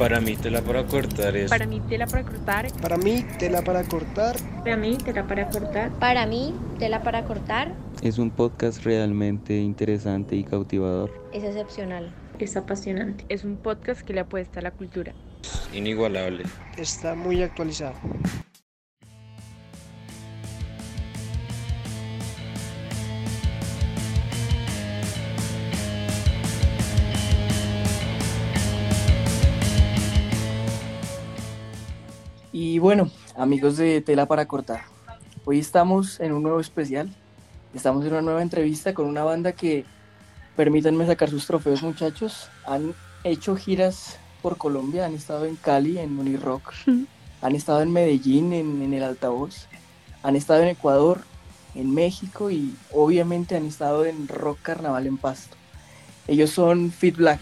Para mí tela para cortar es... Para mí tela para cortar. Para mí tela para cortar. Para mí tela para cortar. Para mí tela para cortar. Es un podcast realmente interesante y cautivador. Es excepcional. Es apasionante. Es un podcast que le apuesta a la cultura. Inigualable. Está muy actualizado. Bueno, amigos de Tela para Cortar, hoy estamos en un nuevo especial. Estamos en una nueva entrevista con una banda que, permítanme sacar sus trofeos muchachos, han hecho giras por Colombia, han estado en Cali, en Unirock, han estado en Medellín, en, en el Altavoz, han estado en Ecuador, en México y obviamente han estado en Rock Carnaval en Pasto. Ellos son Fit Black.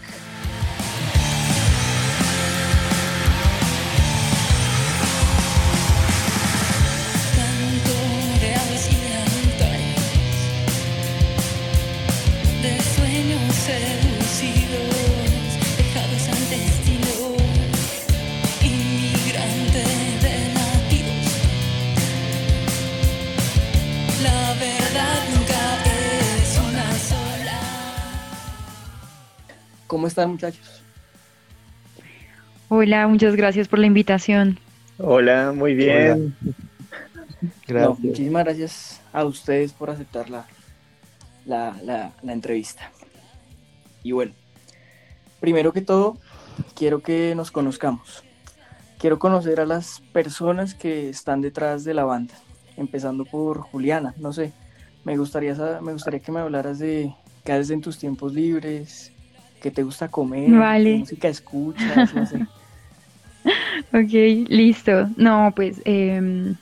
Están muchachos? Hola, muchas gracias por la invitación. Hola, muy bien. No, muchísimas gracias a ustedes por aceptar la, la, la- la entrevista. Y bueno, primero que todo, quiero que nos conozcamos. Quiero conocer a las personas que están detrás de la banda, empezando por Juliana. No sé, me gustaría, me gustaría que me hablaras de qué haces en tus tiempos libres, qué te gusta comer, Vale. qué música escuchas, no sé. Ok, listo. No, pues em,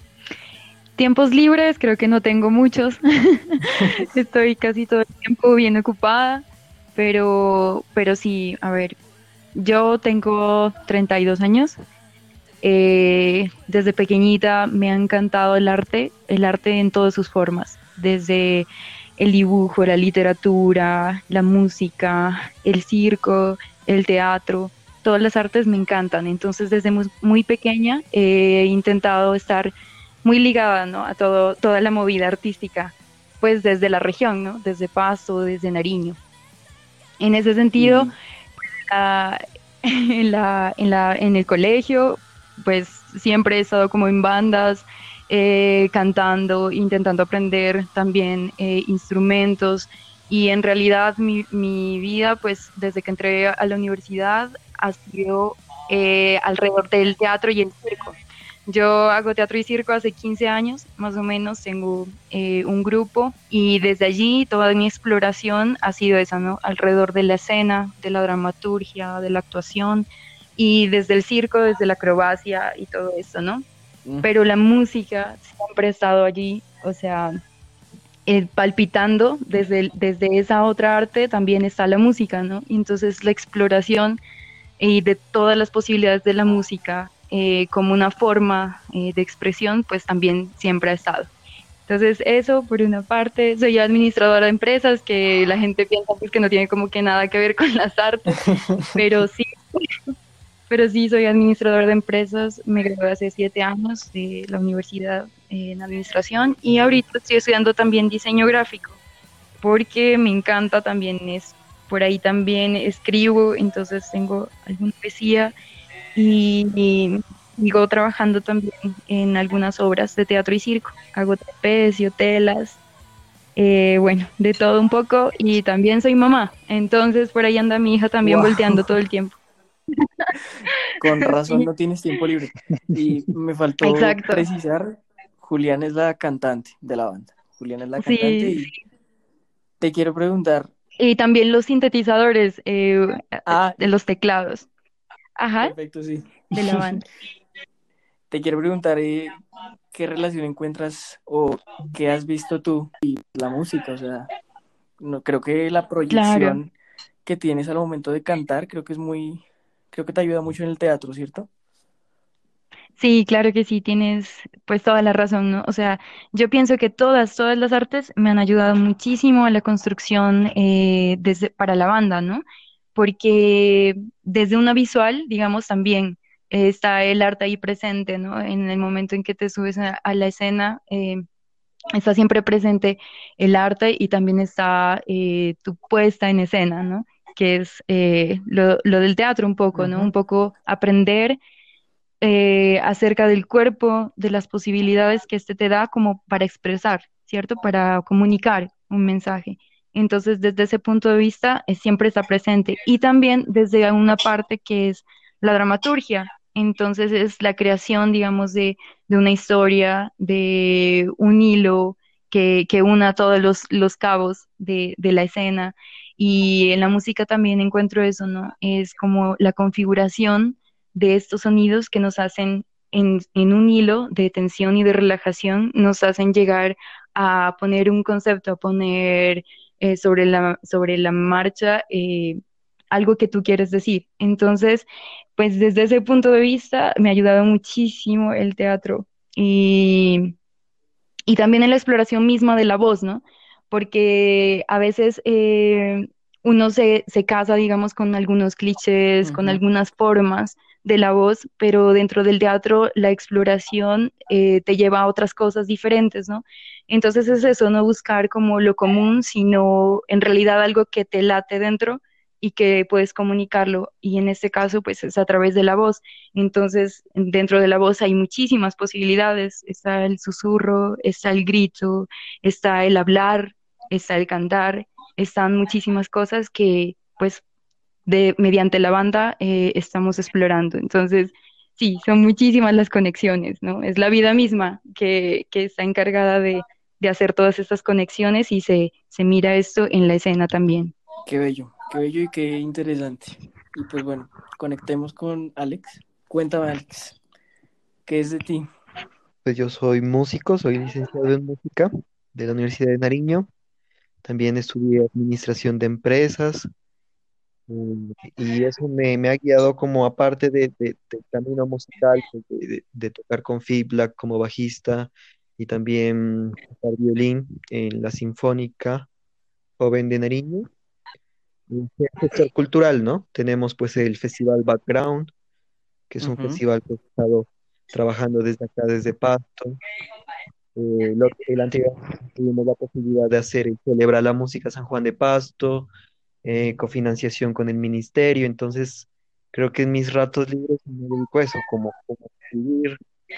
tiempos libres creo que no tengo muchos. Estoy casi todo el tiempo bien ocupada, pero, pero sí, a ver, yo tengo 32 años. Eh, desde pequeñita me ha encantado el arte, el arte en todas sus formas, desde el dibujo, la literatura, la música, el circo, el teatro todas las artes me encantan. Entonces, desde muy, muy pequeña he intentado estar muy ligada ¿no? a todo, toda la movida artística, pues desde la región, ¿no? desde Pasto, desde Nariño. En ese sentido, ah, en, la, en, la, en el colegio, pues siempre he estado como en bandas, eh, cantando, intentando aprender también eh, instrumentos. Y en realidad mi, mi vida, pues desde que entré a la universidad, ha sido eh, alrededor del teatro y el circo. Yo hago teatro y circo hace 15 años, más o menos, tengo eh, un grupo y desde allí toda mi exploración ha sido esa, ¿no? Alrededor de la escena, de la dramaturgia, de la actuación y desde el circo, desde la acrobacia y todo eso, ¿no? Mm. Pero la música siempre ha estado allí, o sea, eh, palpitando desde, el- desde esa otra arte también está la música, ¿no? Y Entonces la exploración y de todas las posibilidades de la música eh, como una forma eh, de expresión, pues también siempre ha estado. Entonces eso por una parte, soy administradora de empresas, que la gente piensa pues, que no tiene como que nada que ver con las artes, pero sí, pero sí soy administradora de empresas, me gradué hace siete años de la universidad en administración y ahorita estoy estudiando también diseño gráfico, porque me encanta también es por ahí también escribo, entonces tengo alguna poesía y, y sigo trabajando también en algunas obras de teatro y circo. Hago trapecio, telas, eh, bueno, de todo un poco y también soy mamá, entonces por ahí anda mi hija también Wow. volteando todo el tiempo. Con razón no tienes tiempo libre. Y me faltó Exacto. precisar, Julián es la cantante de la banda. Julián es la Sí, cantante y te quiero preguntar, Y también los sintetizadores eh, ah, de los teclados. Ajá, perfecto, sí. de la banda. Te quiero preguntar eh, qué relación encuentras o qué has visto tú y la música, o sea, no creo que la proyección que tienes al momento de cantar, creo que es muy, creo que te ayuda mucho en el teatro, ¿cierto? Sí, claro que sí, tienes pues toda la razón, ¿no? O sea, yo pienso que todas, todas las artes me han ayudado muchísimo a la construcción eh, para la banda, ¿no? porque desde una visual, digamos, también eh, está el arte ahí presente, ¿no? En el momento en que te subes a, la escena, eh, está siempre presente el arte y también está tu puesta en escena, ¿no? Que es eh, lo, lo del teatro un poco, ¿no? Un poco aprender eh, acerca del cuerpo, de las posibilidades que este te da como para expresar, ¿cierto? Para comunicar un mensaje. Entonces, desde ese punto de vista, eh, siempre está presente. Y también desde una parte que es la dramaturgia. Entonces, es la creación, digamos, de, de una historia, de un hilo que, que una todos los, los cabos de, de la escena. Y en la música también encuentro eso, ¿no? Es como la configuración de estos sonidos que nos hacen en, en un hilo de tensión y de relajación, nos hacen llegar a poner un concepto, a poner eh, sobre la, sobre la marcha eh, algo que tú quieres decir. Entonces, pues desde ese punto de vista me ha ayudado muchísimo el teatro y, y también en la exploración misma de la voz, ¿no? Porque a veces eh, uno se, se casa, digamos, con algunos clichés, con algunas formas de la voz, pero dentro del teatro la exploración eh, te lleva a otras cosas diferentes, ¿no? Entonces es eso, no buscar como lo común, sino en realidad algo que te late dentro y que puedes comunicarlo. Y en este caso, pues es a través de la voz. Entonces, dentro de la voz hay muchísimas posibilidades. Está el susurro, está el grito, está el hablar, está el cantar, están muchísimas cosas que, pues, de, mediante la banda eh, estamos explorando. Entonces, sí, son muchísimas las conexiones, ¿no? Es la vida misma que, que está encargada de, de hacer todas estas conexiones y se, se mira esto en la escena también. Qué bello, qué bello y qué interesante. Y pues bueno, conectemos con Alex. Cuéntame, Alex, ¿qué es de ti? Pues yo soy músico, soy licenciado en música de la Universidad de Nariño. También estudié administración de empresas mm, y eso me, me ha guiado como aparte de, de- del camino musical, pues, de, tocar con feedback como bajista y también tocar violín en la Sinfónica Joven de Nariño. Sector cultural, ¿no? Tenemos pues el Festival Background, que es un festival que he estado trabajando desde acá, desde Pasto. Eh, lo- el anterior tuvimos la posibilidad de hacer el Celebra la Música San Juan de Pasto, eh, cofinanciación con el ministerio, entonces creo que en mis ratos libres me dedico a eso, como, como escribir,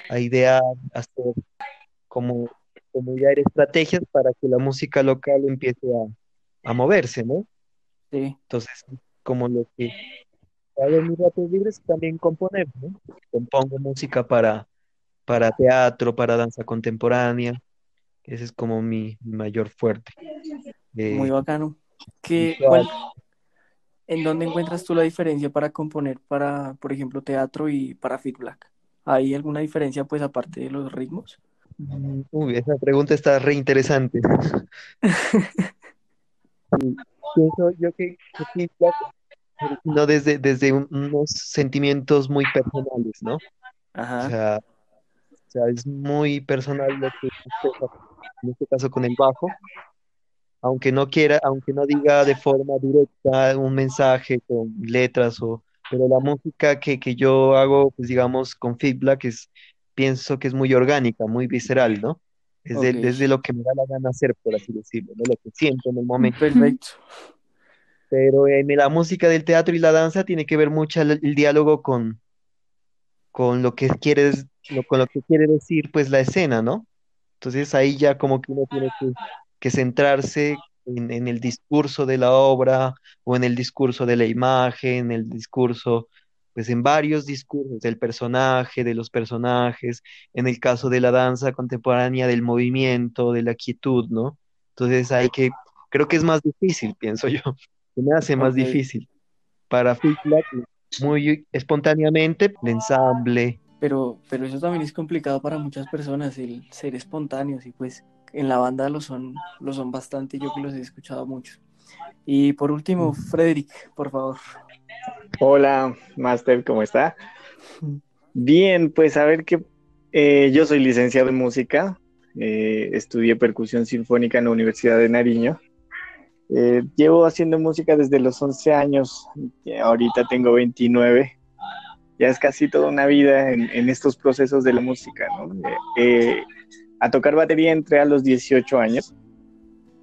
a idear, a hacer, como, como idear estrategias para que la música local empiece a, a moverse, ¿no? Sí, Entonces, como lo que hago en mis ratos libres, también componer, ¿no? Compongo música para, para teatro, para danza contemporánea, ese es como mi, mayor fuerte. Eh, muy bacano. ¿Qué, visual. cuál, en dónde encuentras tú la diferencia para componer para, por ejemplo, teatro y para feedback? ¿Hay alguna diferencia, pues, aparte de los ritmos? Mm, Uy, esa pregunta está re interesante. Pienso yo que, que feedback no desde, desde un- unos sentimientos muy personales, ¿no? O Ajá, sea, o sea, es muy personal lo que en este caso con el bajo, aunque no quiera, aunque no diga de forma directa un mensaje con letras o, pero la música que, que yo hago, pues digamos, con feedback es, pienso que es muy orgánica, muy visceral, ¿no? Es de- ok, desde lo que me da la gana hacer, por así decirlo, ¿no? Lo que siento en el momento. perfecto. Pero en la música del teatro y la danza tiene que ver mucho el, el diálogo con, con lo que quieres, lo- con lo que quiere decir, pues la escena, ¿no? Entonces ahí ya como que uno tiene que, que centrarse en, en el discurso de la obra o en el discurso de la imagen, en el discurso, pues en varios discursos del personaje, de los personajes, en el caso de la danza contemporánea, del movimiento, de la quietud, ¿no? Entonces hay que, creo que es más difícil, pienso yo, se me hace más difícil para feedback muy espontáneamente, el ensamble. pero, pero eso también es complicado para muchas personas, el ser espontáneos, y pues en la banda lo son, lo son bastante, yo que los he escuchado mucho. Y por último, Frederick, por favor. Hola, Master, ¿cómo está? Bien, pues a ver que eh, yo soy licenciado en música, eh, estudié percusión sinfónica en la Universidad de Nariño Eh, llevo haciendo música desde los 11 años, ahorita tengo 29, ya es casi toda una vida en, estos procesos de la música. ¿no? Eh, a tocar batería entré a los 18 años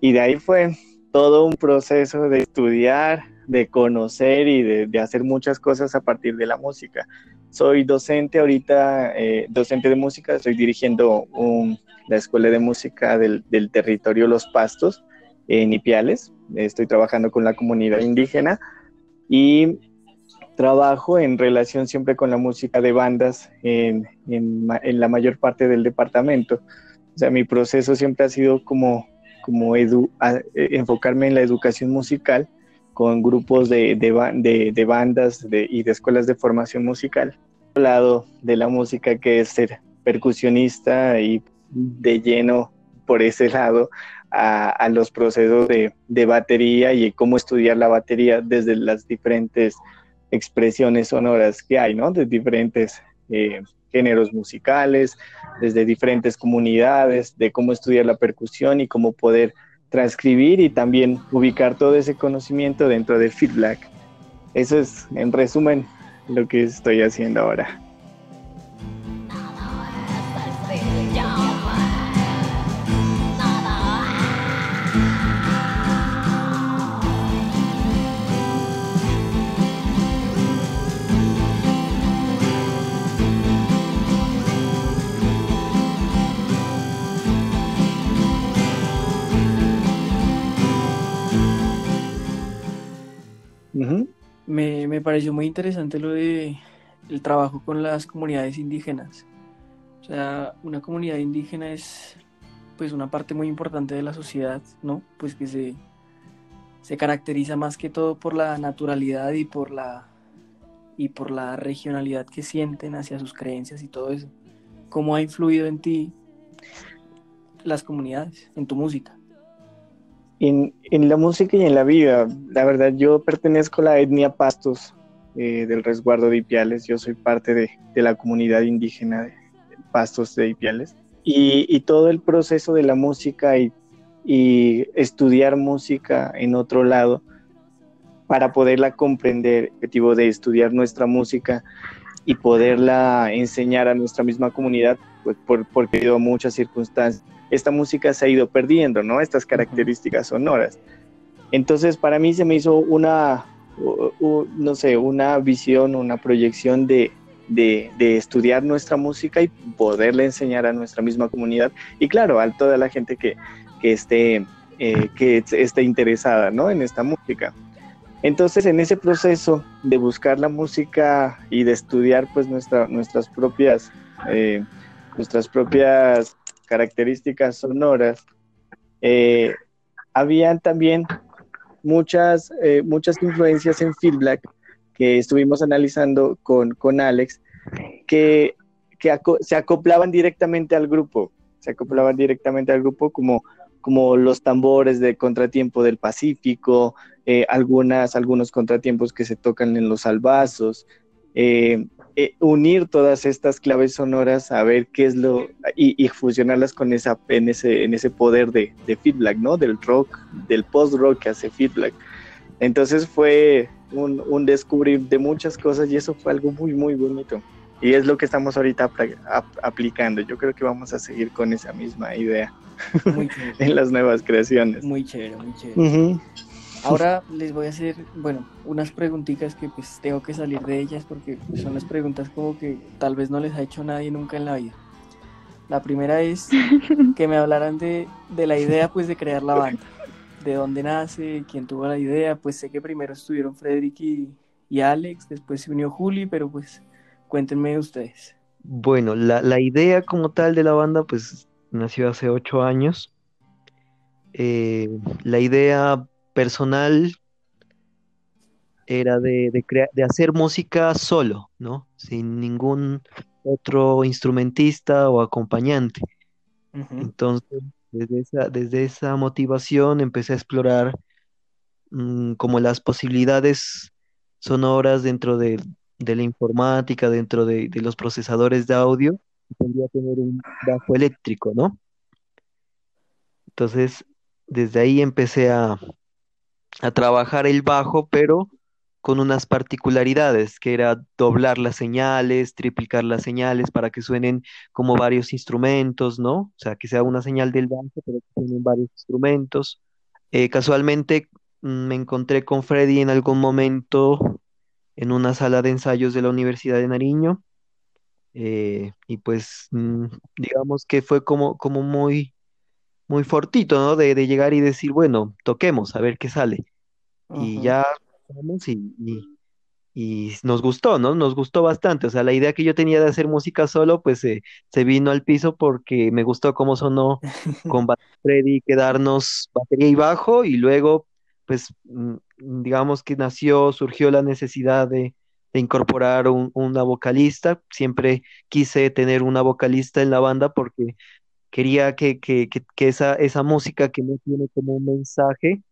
y de ahí fue todo un proceso de estudiar, de conocer y de, hacer muchas cosas a partir de la música. Soy docente ahorita, eh, docente de música, estoy dirigiendo la Escuela de Música del, del territorio Los Pastos en Ipiales. Estoy trabajando con la comunidad indígena y trabajo en relación siempre con la música de bandas en, en, la mayor parte del departamento. O sea, mi proceso siempre ha sido como, como edu, enfocarme en la educación musical con grupos de, de, de, bandas y de escuelas de formación musical. Al lado de la música que es ser percusionista y de lleno por ese lado a, los procesos de, de, batería y cómo estudiar la batería desde las diferentes expresiones sonoras que hay, ¿no? De diferentes eh, géneros musicales, desde diferentes comunidades, de cómo estudiar la percusión y cómo poder transcribir y también ubicar todo ese conocimiento dentro de feedback. Eso es, en resumen, lo que estoy haciendo ahora. Me, me, pareció muy interesante lo de el trabajo con las comunidades indígenas. O sea, una comunidad indígena es pues una parte muy importante de la sociedad, ¿no? Pues que se, se caracteriza más que todo por la naturalidad y por la y por la regionalidad que sienten hacia sus creencias y todo eso. ¿Cómo ha influido en ti las comunidades, en tu música? En, en, la música y en la vida, la verdad, yo pertenezco a la etnia Pastos eh, del resguardo de Ipiales. Yo soy parte de, de la comunidad indígena de Pastos de Ipiales. Y, y, todo el proceso de la música y, y, estudiar música en otro lado para poderla comprender, el objetivo de estudiar nuestra música y poderla enseñar a nuestra misma comunidad, pues por, porque muchas circunstancias esta música se ha ido perdiendo, ¿no? Estas características sonoras. Entonces, para mí se me hizo una, no sé, una visión, una proyección de, de, estudiar nuestra música y poderle enseñar a nuestra misma comunidad y, claro, a toda la gente que, que esté, eh, que esté interesada, ¿no? En esta música. Entonces, en ese proceso de buscar la música y de estudiar, pues, nuestra, nuestras propias, eh, nuestras propias características sonoras, eh, habían también muchas, eh, muchas influencias en feedback que estuvimos analizando con, con Alex, que, que se acoplaban directamente al grupo, se acoplaban directamente al grupo como, como los tambores de contratiempo del Pacífico, eh, algunas, algunos contratiempos que se tocan en los albazos, eh, unir todas estas claves sonoras a ver qué es lo y, fusionarlas con esa en ese en ese poder de, de feedback no del rock del post rock que hace feedback. Entonces fue un, un, descubrir de muchas cosas y eso fue algo muy muy bonito. Y es lo que estamos ahorita aplicando. Yo creo que vamos a seguir con esa misma idea en las nuevas creaciones. Muy chévere muy chévere Ahora les voy a hacer, bueno, unas preguntitas que pues tengo que salir de ellas porque son las preguntas como que tal vez no les ha hecho nadie nunca en la vida. La primera es que me hablaran de, de la idea pues de crear la banda. De dónde nace, quién tuvo la idea. Pues sé que primero estuvieron Frederick y, y Alex, después se unió Juli, pero pues cuéntenme ustedes. Bueno, la, la idea como tal de la banda pues nació hace ocho años. Eh, la idea personal era de, de, hacer música solo, ¿no? Sin ningún otro instrumentista o acompañante. Entonces, desde esa, desde esa motivación empecé a explorar mm, como las posibilidades sonoras dentro de, la informática, dentro de, de, los procesadores de audio, tendría que tener un bajo eléctrico, ¿no? Entonces, desde ahí empecé a, a trabajar el bajo, pero con unas particularidades, que era doblar las señales, triplicar las señales para que suenen como varios instrumentos, ¿no? O sea, que sea una señal del bajo, pero que suenen varios instrumentos. Eh, casualmente mm, me encontré con Freddy en algún momento en una sala de ensayos de la Universidad de Nariño. eh, y pues mm, digamos que fue como, como muy, muy fortito, ¿no? De, de llegar y decir, bueno, toquemos, a ver qué sale. Y ya y, y- y nos gustó, ¿no? Nos gustó bastante. O sea, la idea que yo tenía de hacer música solo, pues eh, se vino al piso porque me gustó cómo sonó con Freddy, quedarnos batería y bajo, y luego, pues, mm, digamos que nació, surgió la necesidad de, de incorporar un- una vocalista. Siempre quise tener una vocalista en la banda porque quería que, que, que, que esa, esa música que no tiene como un mensaje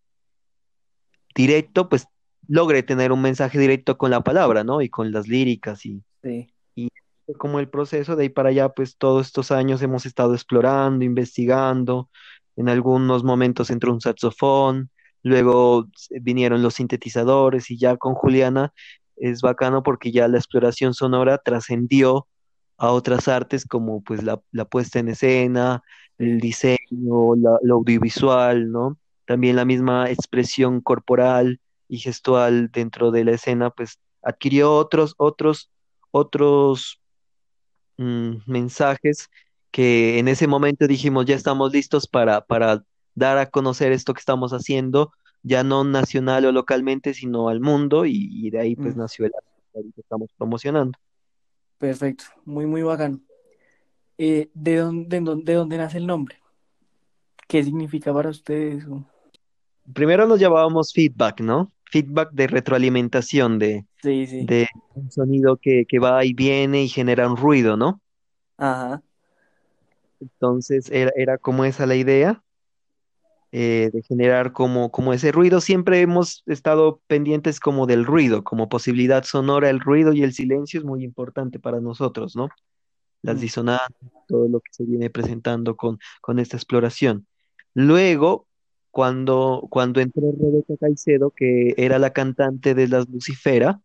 directo, pues logre tener un mensaje directo con la palabra, ¿no? Y con las líricas y, Sí. y como el proceso de ahí para allá, pues todos estos años hemos estado explorando, investigando, en algunos momentos entró un saxofón, luego vinieron los sintetizadores y ya con Juliana es bacano porque ya la exploración sonora trascendió a otras artes como pues la, la puesta en escena, el diseño, la- lo audiovisual, ¿no? También la misma expresión corporal y gestual dentro de la escena, pues adquirió otros, otros, otros mm, mensajes que en ese momento dijimos, ya estamos listos para, para dar a conocer esto que estamos haciendo, ya no nacional o localmente, sino al mundo, y, y de ahí pues Mm, nació el arte que estamos promocionando. Perfecto, muy, muy bacano. Eh, ¿de dónde, de dónde, de dónde nace el nombre? ¿Qué significa para ustedes? Primero nos llamábamos feedback, ¿no? Feedback de retroalimentación, de, Sí, sí. de un sonido que, que va y viene y genera un ruido, ¿no? Ajá. Entonces era, era como esa la idea. Eh, de generar como, como ese ruido. Siempre hemos estado pendientes como del ruido, como posibilidad sonora, el ruido y el silencio es muy importante para nosotros, ¿no? Las Mm, disonancias, todo lo que se viene presentando con, con esta exploración. Luego, cuando, cuando entró Rebeca Caicedo, que era la cantante de Las Lucifera,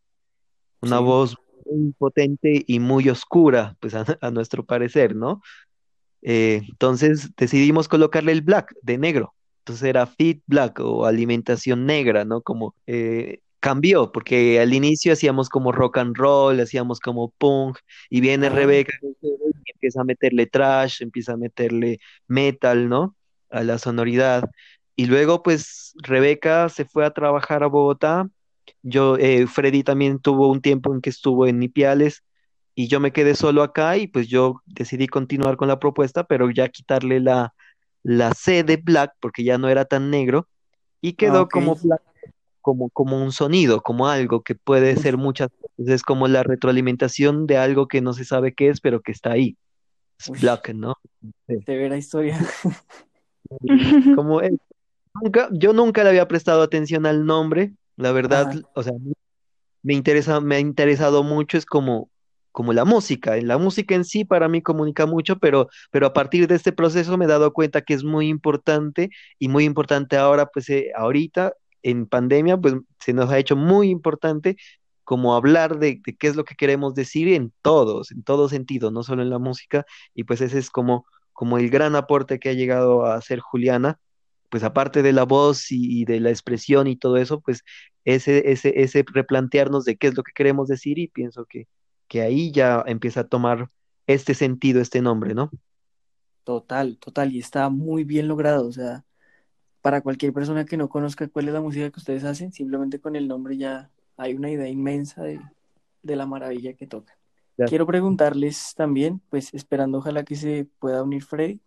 una sí. voz muy potente y muy oscura, pues a, a nuestro parecer, ¿no? Eh, entonces decidimos colocarle el black de negro. Entonces era Fit Black o alimentación negra, ¿no? Como eh, cambió, porque al inicio hacíamos como rock and roll, hacíamos como punk, y viene Ah, Rebeca y empieza a meterle trash, empieza a meterle metal, ¿no? A la sonoridad. Y luego, pues, Rebeca se fue a trabajar a Bogotá. Yo, eh, Freddy también tuvo un tiempo en que estuvo en Ipiales y yo me quedé solo acá y pues yo decidí continuar con la propuesta, pero ya quitarle la, la C de Black porque ya no era tan negro y ah, quedó como Black, como, como un sonido, como algo que puede ser muchas cosas, es como la retroalimentación de algo que no se sabe qué es, pero que está ahí. Es Uy, Black, ¿no? Sí. severa historia. Como es. Nunca, yo nunca le había prestado atención al nombre, la verdad, Ajá. o sea, me interesa, me ha interesado mucho, es como, como la música. La música en sí para mí comunica mucho, pero, pero a partir de este proceso me he dado cuenta que es muy importante y muy importante ahora, pues eh, ahorita en pandemia, pues se nos ha hecho muy importante como hablar de, qué es lo que queremos decir en todos, en todo sentido, no solo en la música, y pues ese es como, como el gran aporte que ha llegado a hacer Juliana pues aparte de la voz y, y de la expresión y todo eso, pues ese, ese, ese replantearnos de qué es lo que queremos decir y pienso que, que ahí ya empieza a tomar este sentido, este nombre, ¿no? Total, total. Y está muy bien logrado. O sea, para cualquier persona que no conozca cuál es la música que ustedes hacen, simplemente con el nombre ya hay una idea inmensa de, de la maravilla que tocan. Ya. Quiero preguntarles también, pues esperando ojalá que se pueda unir Freddy,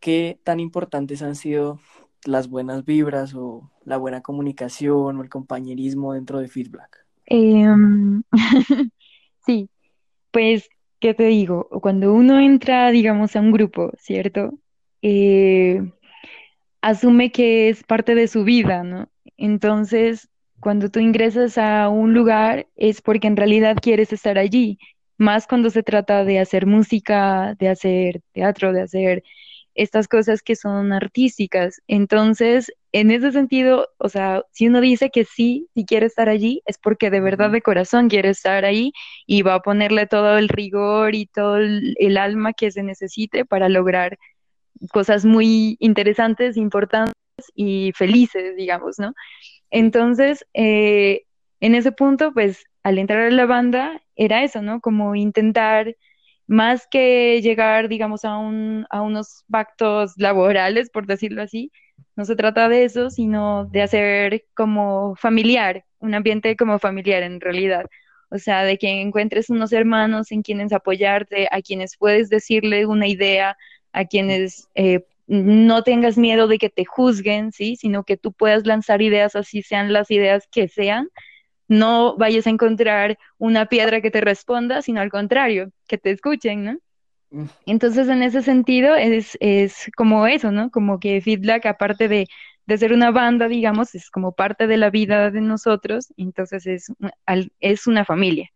¿qué tan importantes han sido las buenas vibras o la buena comunicación o el compañerismo dentro de Feedback? Em, sí, pues, ¿qué te digo? Cuando uno entra, digamos, a un grupo, ¿cierto? Eh, asume que es parte de su vida, ¿no? Entonces, cuando tú ingresas a un lugar es porque en realidad quieres estar allí, más cuando se trata de hacer música, de hacer teatro, de hacer estas cosas que son artísticas. Entonces, en ese sentido, o sea, si uno dice que sí, si quiere estar allí, es porque de verdad de corazón quiere estar ahí y va a ponerle todo el rigor y todo el, el alma que se necesite para lograr cosas muy interesantes, importantes y felices, digamos, ¿no? Entonces, eh, en ese punto, pues al entrar a la banda era eso, ¿no? Como intentar, más que llegar, digamos, a, un, a unos pactos laborales, por decirlo así, no se trata de eso, sino de hacer como familiar, un ambiente como familiar en realidad. O sea, de que encuentres unos hermanos en quienes apoyarte, a quienes puedes decirle una idea, a quienes eh, no tengas miedo de que te juzguen, ¿sí? Sino que tú puedas lanzar ideas así sean las ideas que sean. No vayas a encontrar una piedra que te responda, sino al contrario, que te escuchen, ¿no? Entonces, en ese sentido, es, es como eso, ¿no? Como que Feedback, aparte de, de ser una banda, digamos, es como parte de la vida de nosotros, entonces es, es una familia.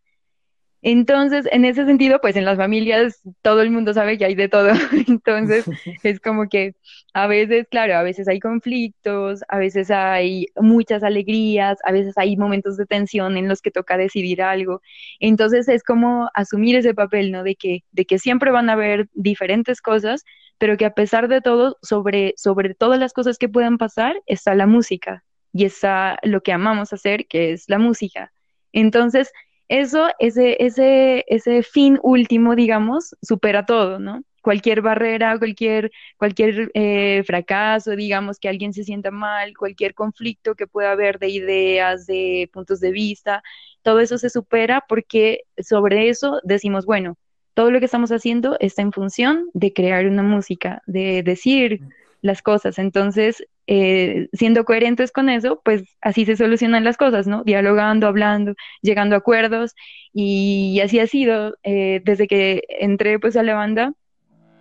Entonces, en ese sentido, pues en las familias todo el mundo sabe que hay de todo. Entonces, es como que a veces, claro, a veces hay conflictos, a veces hay muchas alegrías, a veces hay momentos de tensión en los que toca decidir algo. Entonces, es como asumir ese papel, ¿no? De que, de que siempre van a haber diferentes cosas, pero que a pesar de todo, sobre, sobre todas las cosas que puedan pasar, está la música y está lo que amamos hacer, que es la música. Entonces, eso, ese, ese, ese fin último, digamos, supera todo, ¿no? Cualquier barrera, cualquier, cualquier eh, fracaso, digamos, que alguien se sienta mal, cualquier conflicto que pueda haber de ideas, de puntos de vista, todo eso se supera porque sobre eso decimos, bueno, todo lo que estamos haciendo está en función de crear una música, de decir las cosas. Entonces, eh, siendo coherentes con eso, pues así se solucionan las cosas, ¿no? Dialogando, hablando, llegando a acuerdos y así ha sido eh, desde que entré pues a la banda,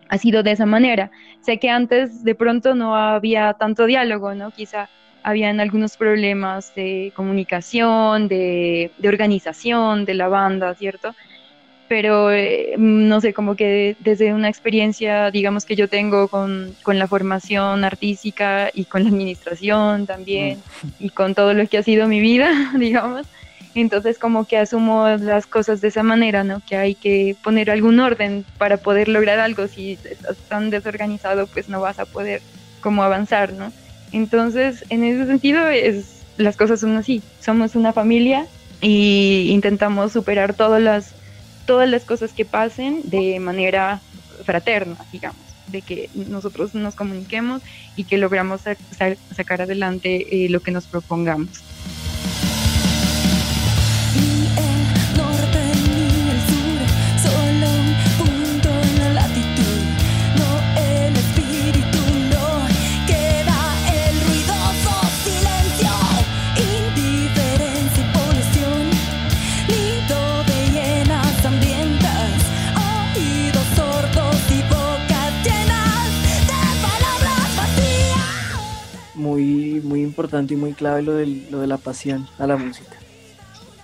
ha sido de esa manera. Sé que antes de pronto no había tanto diálogo, ¿no? Quizá habían algunos problemas de comunicación, de, de organización de la banda, ¿cierto? Pero eh, no sé, como que desde una experiencia, digamos, que yo tengo con, con, la formación artística y con la administración también, y con todo lo que ha sido mi vida, digamos, entonces como que asumo las cosas de esa manera, ¿no? Que hay que poner algún orden para poder lograr algo, si estás tan desorganizado, pues no vas a poder como avanzar, ¿no? Entonces, en ese sentido, es, las cosas son así, somos una familia y intentamos superar todas las todas las cosas que pasen de manera fraterna, digamos, de que nosotros nos comuniquemos y que logramos sa sa sacar adelante eh, lo que nos propongamos. Muy, muy importante y muy clave lo, del, lo de la pasión a la música.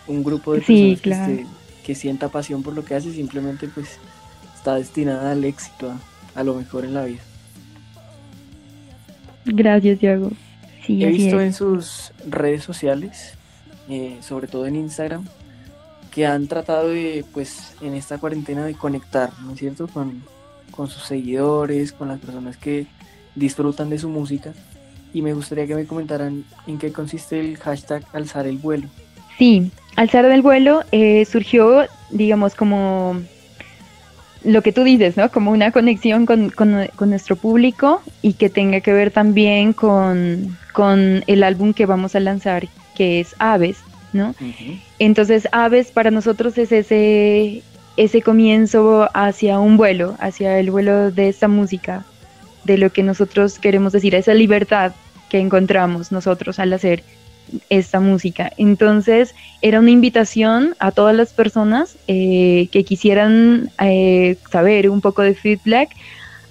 Un grupo de sí, personas claro. que, esté, que, sienta pasión por lo que hace simplemente pues está destinada al éxito, a, a lo mejor en la vida. Gracias, Diego. Sí, He visto es. en sus redes sociales, eh, sobre todo en Instagram, que han tratado de, pues, en esta cuarentena de conectar, ¿no es cierto?, con, con sus seguidores, con las personas que disfrutan de su música y me gustaría que me comentaran en qué consiste el hashtag alzar el vuelo. Sí, alzar el vuelo eh, surgió, digamos, como lo que tú dices, ¿no? Como una conexión con, con, con, nuestro público y que tenga que ver también con, con, el álbum que vamos a lanzar, que es Aves, ¿no? Uh -huh. Entonces, Aves para nosotros es ese, ese comienzo hacia un vuelo, hacia el vuelo de esta música, de lo que nosotros queremos decir, esa libertad que encontramos nosotros al hacer esta música. Entonces era una invitación a todas las personas eh, que quisieran eh, saber un poco de feedback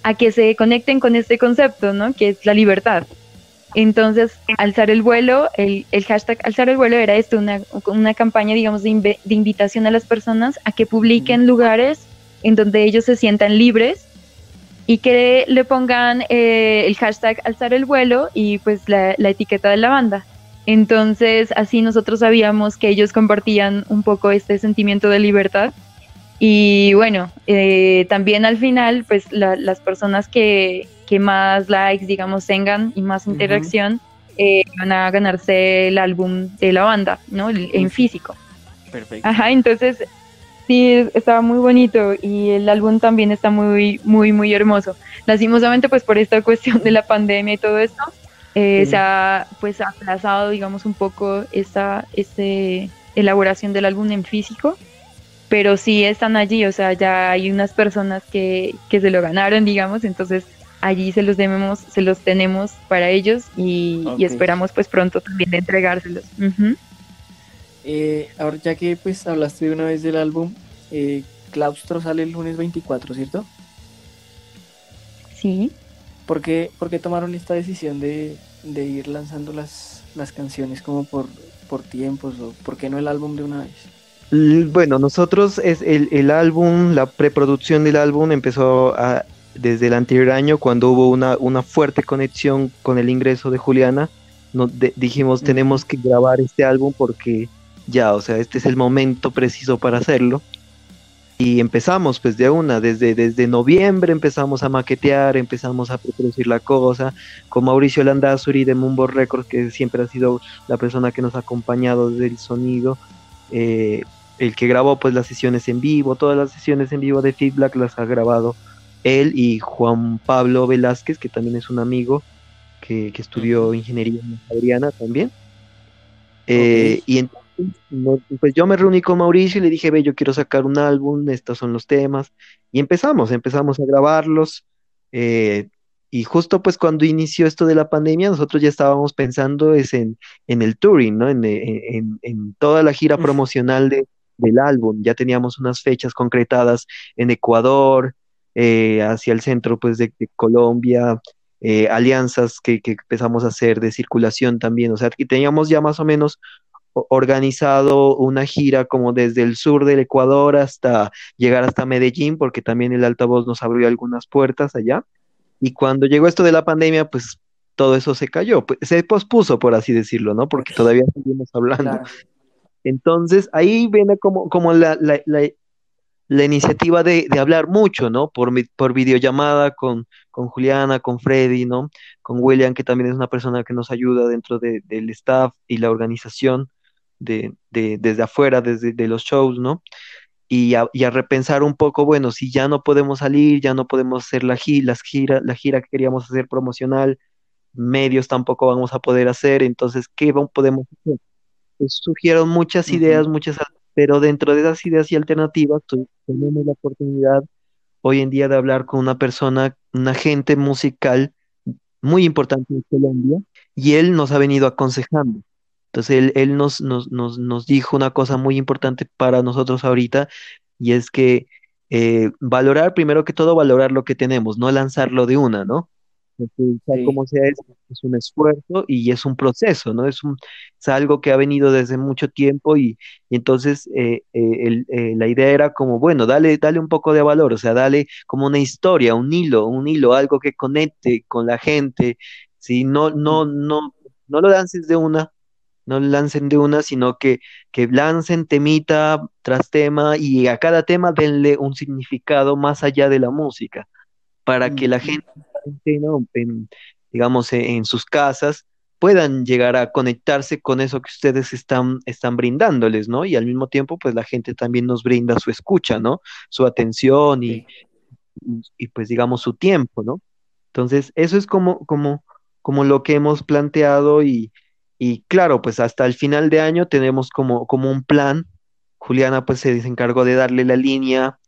a que se conecten con este concepto, ¿no? Que es la libertad. Entonces, alzar el vuelo, el, el hashtag alzar el vuelo era esto, una, una campaña, digamos, de, inv de, invitación a las personas a que publiquen lugares en donde ellos se sientan libres y que le pongan eh, el hashtag alzar el vuelo y pues la, la etiqueta de la banda. Entonces así nosotros sabíamos que ellos compartían un poco este sentimiento de libertad y bueno, eh, también al final pues la- las personas que, que más likes digamos tengan y más interacción eh, van a ganarse el álbum de la banda, ¿no? En físico. Perfecto. Ajá, entonces sí, es- estaba muy bonito y el álbum también está muy, muy, muy hermoso. Lastimosamente, pues por esta cuestión de la pandemia y todo esto, eh, Sí. se ha pues aplazado, digamos, un poco esta este, elaboración del álbum en físico, pero sí están allí, o sea, ya hay unas personas que, que se lo ganaron, digamos, entonces allí se los debemos, se los tenemos para ellos y, y Ok. esperamos pues pronto también de entregárselos. Ujú. Eh, ahora ya que pues hablaste de una vez del álbum, eh, Claustro sale el lunes 24, ¿cierto? Sí. ¿Por qué, por qué tomaron esta decisión de, de ir lanzando las, las canciones como por, por tiempos o por qué no el álbum de una vez? Bueno, nosotros es el, el álbum, la preproducción del álbum empezó a- desde el anterior año cuando hubo una, una fuerte conexión con el ingreso de Juliana. Nos de- dijimos tenemos que grabar este álbum porque ya, o sea, este es el momento preciso para hacerlo. Y empezamos pues de una, desde, desde noviembre empezamos a maquetear, empezamos a producir la cosa, con Mauricio Landazuri de Mumbo Records, que siempre ha sido la persona que nos ha acompañado desde el sonido, eh, el que grabó pues las sesiones en vivo, todas las sesiones en vivo de Feedback las ha grabado él y Juan Pablo Velázquez, que también es un amigo que, que estudió ingeniería en Adriana también. Eh, Y entonces, no- pues yo me reuní con Mauricio y le dije, ve, yo quiero sacar un álbum, estos son los temas. Y empezamos, empezamos a grabarlos. eh, y justo pues cuando inició esto de la pandemia, nosotros ya estábamos pensando es en, en el touring, ¿no? En, en- en- toda la gira promocional de, del álbum. Ya teníamos unas fechas concretadas en Ecuador, eh, hacia el centro pues de, de Colombia, eh, alianzas que, que empezamos a hacer de circulación también. O sea, que teníamos ya más o menos organizado una gira como desde el sur del Ecuador hasta llegar hasta Medellín, porque también el altavoz nos abrió algunas puertas allá. Y cuando llegó esto de la pandemia, pues todo eso se cayó, pues, se pospuso, por así decirlo, ¿no? Porque todavía seguimos hablando. Entonces, ahí viene como, como la, la, la, la iniciativa de, de hablar mucho, ¿no? Por, mi- por videollamada con, con Juliana, con Freddy, ¿no? Con William, que también es una persona que nos ayuda dentro de- del staff y la organización de, de- desde afuera, desde de los shows, ¿no? Y a, y a repensar un poco, bueno, si ya no podemos salir, ya no podemos hacer la, gi- las gira, la gira que queríamos hacer promocional, medios tampoco vamos a poder hacer, entonces, ¿qué podemos hacer? Pues surgieron muchas ideas, muchas, al- pero dentro de esas ideas y alternativas tenemos la oportunidad hoy en día de hablar con una persona, un agente musical muy importante en Colombia, y él nos ha venido aconsejando. Entonces él, él nos, nos, nos, nos dijo una cosa muy importante para nosotros ahorita, y es que eh, valorar, primero que todo, valorar lo que tenemos, no lanzarlo de una, ¿no? Porque sea como sea, es, es un esfuerzo y es un proceso, ¿no? Es un, es algo que ha venido desde mucho tiempo y, y entonces eh, eh, el- eh, la idea era como, bueno, dale, dale un poco de valor, o sea, dale como una historia, un hilo, un hilo, algo que conecte con la gente, ¿sí? No, no, no, no lo lances de una, no lancen de una, sino que, que lancen temita tras tema y a cada tema denle un significado más allá de la música, para que la gente, ¿no? en, digamos, en, en sus casas, puedan llegar a conectarse con eso que ustedes están, están brindándoles, ¿no? Y al mismo tiempo, pues la gente también nos brinda su escucha, ¿no? Su atención y, y, y, pues digamos su tiempo, ¿no? Entonces, eso es como, como, como lo que hemos planteado y, y claro, pues hasta el final de año tenemos como, como un plan. Juliana pues se encargó de darle la línea,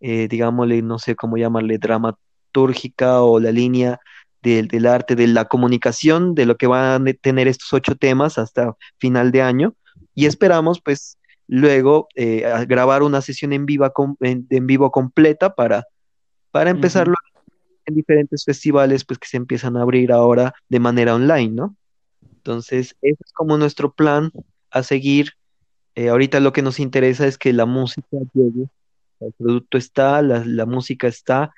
eh, digámosle, no sé cómo llamarle, dramatúrgica o la línea del, del arte, de la comunicación, de lo que van a tener estos ocho temas hasta final de año. Y esperamos pues luego eh, a grabar una sesión en, viva en vivo completa para, para empezarlo en diferentes festivales pues que se empiezan a abrir ahora de manera online, ¿no? Entonces, ese es como nuestro plan a seguir. Eh, ahorita lo que nos interesa es que la música llegue, el producto está, la, música está,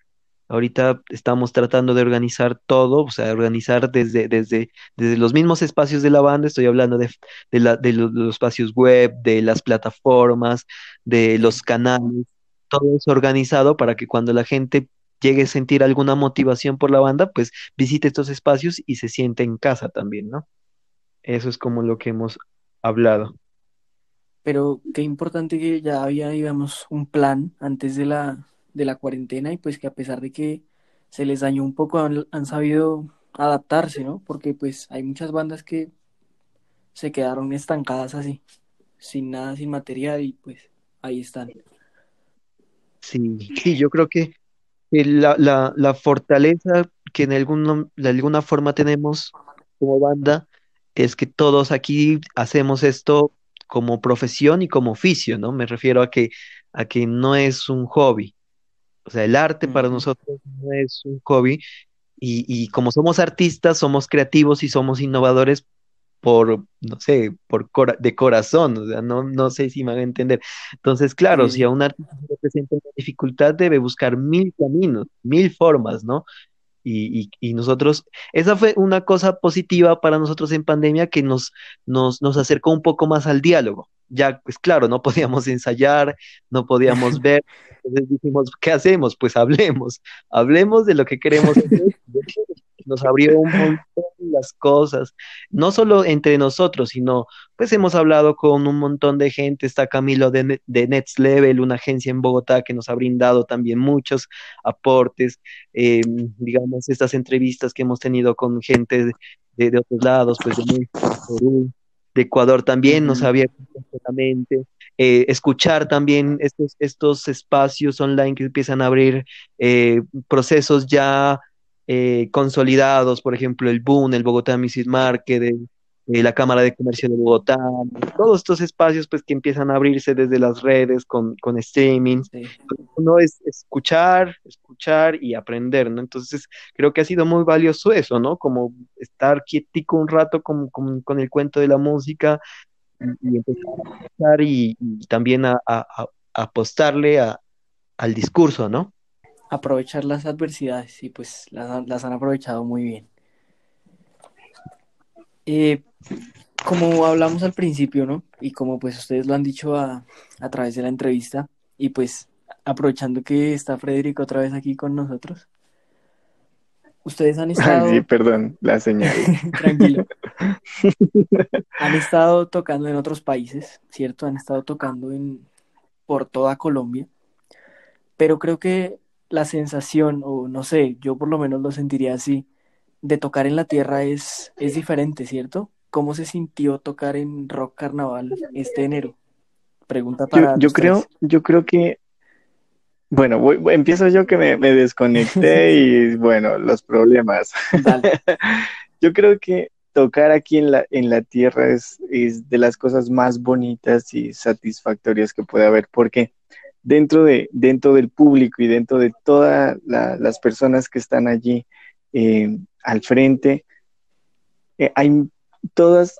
Ahorita estamos tratando de organizar todo, o sea, organizar desde, desde, desde los mismos espacios de la banda, estoy hablando de, los, de los espacios web, de las plataformas, de los canales, todo eso organizado para que cuando la gente llegue a sentir alguna motivación por la banda, pues visite estos espacios y se siente en casa también, ¿no? Eso es como lo que hemos hablado. Pero qué importante que ya había, digamos, un plan antes de la, de la cuarentena y pues que a pesar de que se les dañó un poco, han, han sabido adaptarse, ¿no? Porque pues hay muchas bandas que se quedaron estancadas así, sin nada, sin material y pues ahí están. Sí, sí, yo creo que la, la, la fortaleza que en de alguna forma tenemos como banda es que todos aquí hacemos esto como profesión y como oficio, ¿no? Me refiero a que, a que no es un hobby. O sea, el arte para nosotros no es un hobby y, y como somos artistas, somos creativos y somos innovadores por, no sé, por cora- de corazón, o sea, no, no sé si me van a entender. Entonces, claro, Sí, si a un artista se le presenta una dificultad, debe buscar mil caminos, mil formas, ¿no? Y, y, y nosotros, esa fue una cosa positiva para nosotros en pandemia que nos, nos, nos acercó un poco más al diálogo. Ya, pues claro, no podíamos ensayar, no podíamos ver, entonces dijimos, ¿qué hacemos? Pues hablemos, hablemos de lo que queremos hacer. Nos abrió un montón las cosas, no solo entre nosotros, sino pues hemos hablado con un montón de gente, está Camilo de, de Next Level, una agencia en Bogotá que nos ha brindado también muchos aportes, eh, digamos, estas entrevistas que hemos tenido con gente de, de- de otros lados, pues de México, Perú, de Ecuador también nos Ujú. ha abierto completamente. Eh, escuchar también estos, estos espacios online que empiezan a abrir eh, procesos ya eh, consolidados, por ejemplo, el BUN, el Bogotá Music Market, el- eh, la Cámara de Comercio de Bogotá, todos estos espacios pues que empiezan a abrirse desde las redes con, con streaming. Sí. Uno es escuchar, escuchar y aprender, ¿no? Entonces creo que ha sido muy valioso eso, ¿no? Como estar quietico un rato con, con, con el cuento de la música y, y empezar a escuchar y, y también a, a- apostarle a- al discurso, ¿no? Aprovechar las adversidades y pues las, han- las han aprovechado muy bien. Eh, como hablamos al principio, ¿no? Y como pues ustedes lo han dicho a, a través de la entrevista, y pues aprovechando que está Federico otra vez aquí con nosotros, ustedes han estado, sí, perdón, la señal. tranquilo, han estado tocando en otros países, ¿cierto? Han estado tocando en, por toda Colombia, pero creo que la sensación, o no sé, yo por lo menos lo sentiría así, de tocar en la tierra es, es diferente, ¿cierto? ¿Cómo se sintió tocar en Rock Carnaval este enero? Pregunta Yo, para yo los creo, yo creo que, bueno, voy- voy- empiezo yo que me, me desconecté y bueno, los problemas. Dale. Yo creo que tocar aquí en la, en la tierra es, es de las cosas más bonitas y satisfactorias que puede haber, porque dentro de, dentro del público y dentro de todas la- las personas que están allí eh, al frente, eh, hay todas,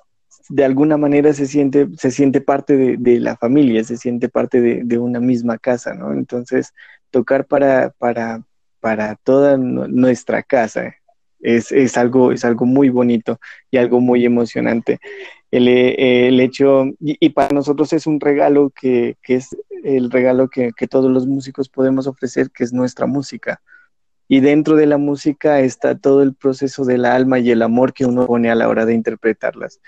de alguna manera se siente, se siente parte de, la familia, se siente parte de, de una misma casa, ¿no? Entonces, tocar para, para, para toda nu- nuestra casa es, es algo, es algo muy bonito y algo muy emocionante. El, eh, el hecho, y, para nosotros es un regalo que, que es el regalo que, que todos los músicos podemos ofrecer, que es nuestra música. Y dentro de la música está todo el proceso del alma y el amor que uno pone a la hora de interpretarlas.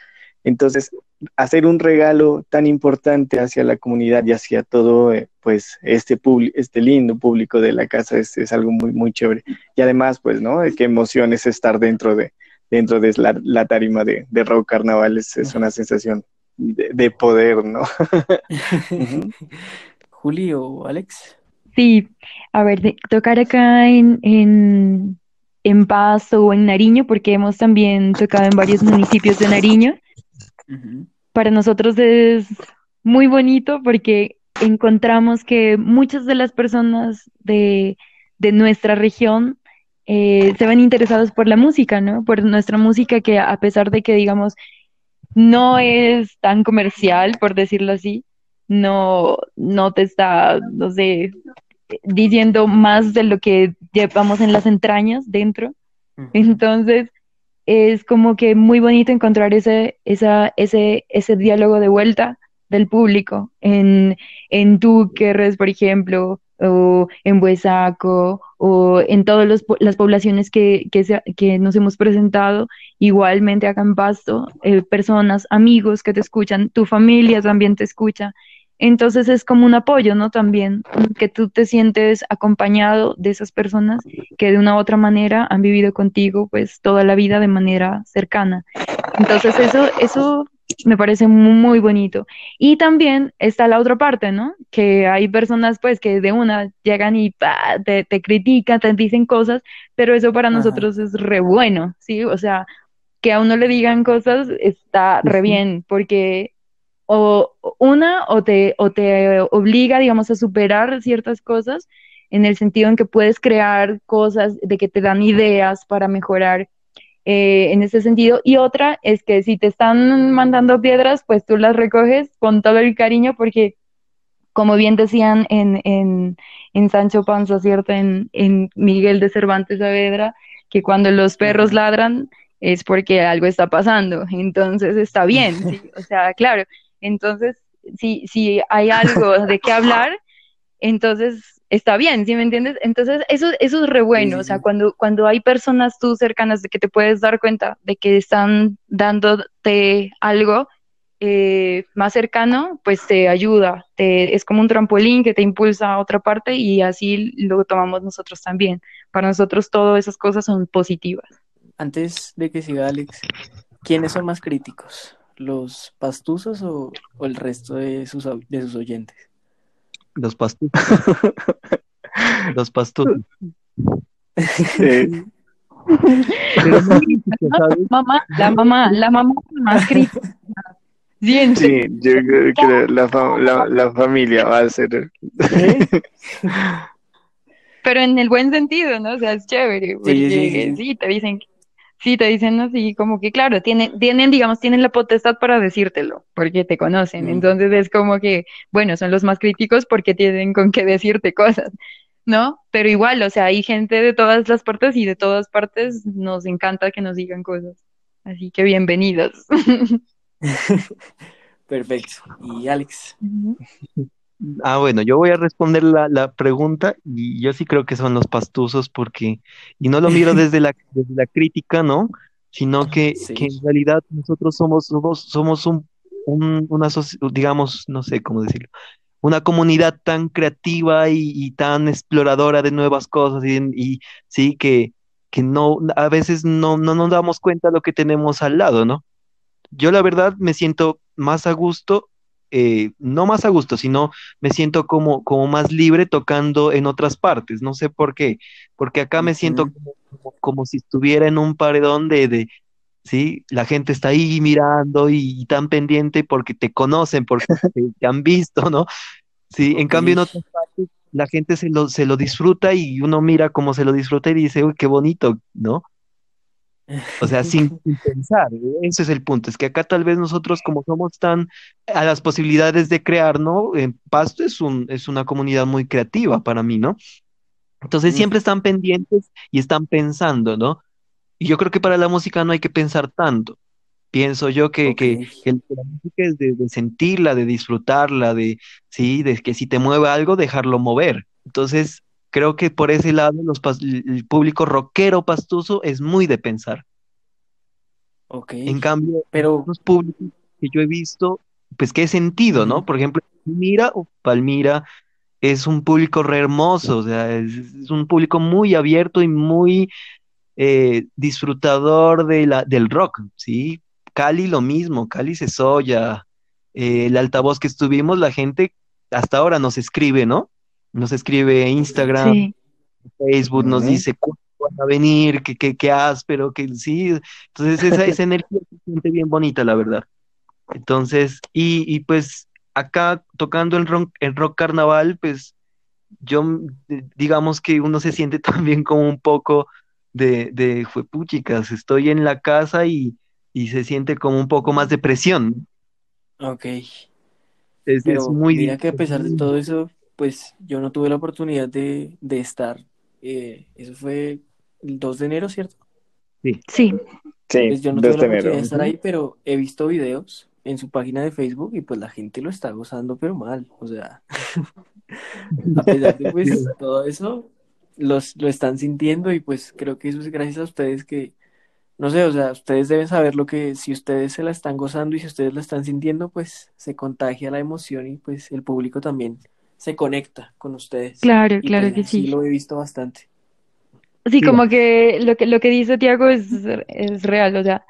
Entonces, hacer un regalo tan importante hacia la comunidad y hacia todo, eh, pues, este, este lindo público de la casa es, es algo muy, muy chévere. Y además, pues, ¿no? Qué emoción es estar dentro de, dentro de la, la tarima de, de Rock Carnaval, es, es una sensación de, de poder, ¿no? Juli o Alex. Sí, a ver, de- tocar acá en, en, en Pasto o en Nariño, porque hemos también tocado en varios municipios de Nariño. Para nosotros es muy bonito porque encontramos que muchas de las personas de, de nuestra región eh, se ven interesados por la música, ¿no? Por nuestra música que a pesar de que, digamos, no es tan comercial, por decirlo así, no, no te está, no sé, diciendo más de lo que llevamos en las entrañas dentro. Entonces, es como que muy bonito encontrar ese, esa, ese, ese diálogo de vuelta del público en, en Túquerres, por ejemplo, o en Buesaco, o en todas las poblaciones que, que, nos hemos presentado, igualmente acá en Pasto, eh, personas, amigos que te escuchan, tu familia también te escucha. Entonces es como un apoyo, ¿no? También que tú te sientes acompañado de esas personas que de una u otra manera han vivido contigo pues toda la vida de manera cercana. Entonces eso, eso me parece mu- muy bonito. Y también está la otra parte, ¿no? Que hay personas pues que de una llegan y te, te critican, te dicen cosas, pero eso para Ajá. nosotros es re bueno, ¿sí? O sea, que a uno le digan cosas está re bien, porque o una o te, o te obliga, digamos, a superar ciertas cosas en el sentido en que puedes crear cosas, de que te dan ideas para mejorar eh, en ese sentido. Y otra es que si te están mandando piedras, pues tú las recoges con todo el cariño porque, como bien decían en, en, en Sancho Panza, ¿cierto? En, en Miguel de Cervantes Saavedra, que cuando los perros ladran es porque algo está pasando. Entonces está bien, ¿sí? O sea, claro. Entonces, si, si hay algo de qué hablar, entonces está bien, ¿sí me entiendes? Entonces, eso, eso es re bueno, o sea, cuando, cuando hay personas tú cercanas de que te puedes dar cuenta de que están dándote algo eh, más cercano, pues te ayuda, te, es como un trampolín que te impulsa a otra parte y así lo tomamos nosotros también. Para nosotros todas esas cosas son positivas. Antes de que siga Alex, ¿quiénes son más críticos? ¿Los pastuzos o, o el resto de sus, de sus oyentes? Los pastuzos. Los críticos, ¿sabes? Mamá, la mamá, la mamá más crítica. Siempre. sí, yo creo que la, fa- la, la familia va a ser. Pero en el buen sentido, ¿no? O sea, es chévere, porque sí, sí, sí. te dicen, sí, te dicen así, como que claro, tienen, tienen, digamos, tienen la potestad para decírtelo, porque te conocen. Mm. Entonces es como que, bueno, son los más críticos porque tienen con qué decirte cosas, ¿no? Pero igual, o sea, hay gente de todas las partes y de todas partes nos encanta que nos digan cosas. Así que bienvenidos. Perfecto. Y Alex, Ah, bueno, yo voy a responder la, la pregunta y yo sí creo que son los pastuzos porque, y no lo miro desde la, desde la crítica, ¿no? Sino que, Sí. que en realidad nosotros somos, somos, somos un, un- una, digamos, no sé cómo decirlo, una comunidad tan creativa y, y tan exploradora de nuevas cosas y, y sí, que, que no, a veces no, no nos damos cuenta de lo que tenemos al lado, ¿no? Yo la verdad me siento más a gusto, eh, no más a gusto, sino me siento como, como más libre tocando en otras partes. No sé por qué, porque acá me siento como, como- como si estuviera en un paredón de, de, sí, la gente está ahí mirando y, y tan pendiente porque te conocen, porque te, te han visto, ¿no? Sí, en cambio en otras partes la gente se lo, se lo disfruta y uno mira cómo se lo disfruta y dice, uy, qué bonito, ¿no? O sea, sin, sin pensar, ese es el punto, es que acá tal vez nosotros como somos tan a las posibilidades de crear, ¿no? En Pasto es un, es una comunidad muy creativa para mí, ¿no? Entonces siempre están pendientes y están pensando, ¿no? Y yo creo que para la música no hay que pensar tanto. Pienso yo que, que, Ok. que la música es de, de sentirla, de disfrutarla, de, sí, de que si te mueve algo, dejarlo mover. Entonces, creo que por ese lado los el público rockero pastuso es muy de pensar. Ok. En cambio, Pero, los públicos que yo he visto, pues qué sentido, ¿no? Por ejemplo, Palmira, uf, Palmira es un público re hermoso, o sea, es, es un público muy abierto y muy eh, disfrutador de la, del rock, ¿sí? Cali lo mismo, Cali Cesoya, eh, el altavoz que estuvimos, la gente hasta ahora nos escribe, ¿no? Nos escribe Instagram, Sí. Facebook, nos dice cuándo van a venir, que, que, que áspero, que sí. Entonces esa, esa energía se siente bien bonita, la verdad. Entonces, y, y pues acá tocando el rock, el rock carnaval, pues yo, eh, digamos que uno se siente también como un poco de, de juepuchicas, estoy en la casa y, y se siente como un poco más de presión. ok. Es, es Pero muy, mira que a es pesar de todo eso, pues yo no tuve la oportunidad de, de estar Eh, eso fue el 2 de enero, ¿cierto? Sí. Sí, Sí, Pues yo no 2 tuve de la enero. oportunidad de estar ahí, pero he visto videos en su página de Facebook y pues la gente lo está gozando, pero mal. O sea, a pesar de pues todo eso, los, lo están sintiendo y pues creo que eso es gracias a ustedes que, no sé, o sea, ustedes deben saber lo que, si ustedes se la están gozando y si ustedes la están sintiendo, pues se contagia la emoción y pues el público también se conecta con ustedes. claro, Y claro pues que sí sí. lo he visto bastante. Sí, como que lo que lo que dice Tiago es, es real, o sea,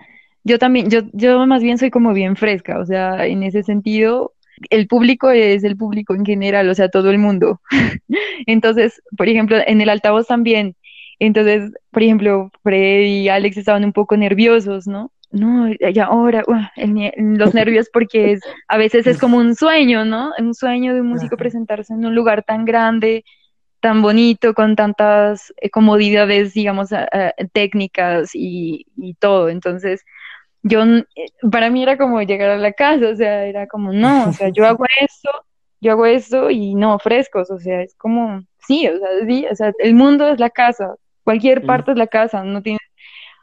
yo también, yo, yo más bien soy como bien fresca, o sea, en ese sentido, el público es el público en general, o sea, todo el mundo. Entonces, por ejemplo, en el altavoz también, entonces, por ejemplo, Fred y Alex estaban un poco nerviosos, ¿no? No, ya ahora, uah, el los nervios porque es, a veces es como un sueño, ¿no? Un sueño de un músico Ajá. presentarse en un lugar tan grande tan bonito, con tantas eh, comodidades, digamos, a- a- técnicas y, y todo. Entonces, yo, eh, para mí era como llegar a la casa, o sea, era como, no, o sea, yo hago esto, yo hago esto y no, frescos, o sea, es como, sí, o sea, sí, o sea, el mundo es la casa, cualquier Mm. parte es la casa, no tiene,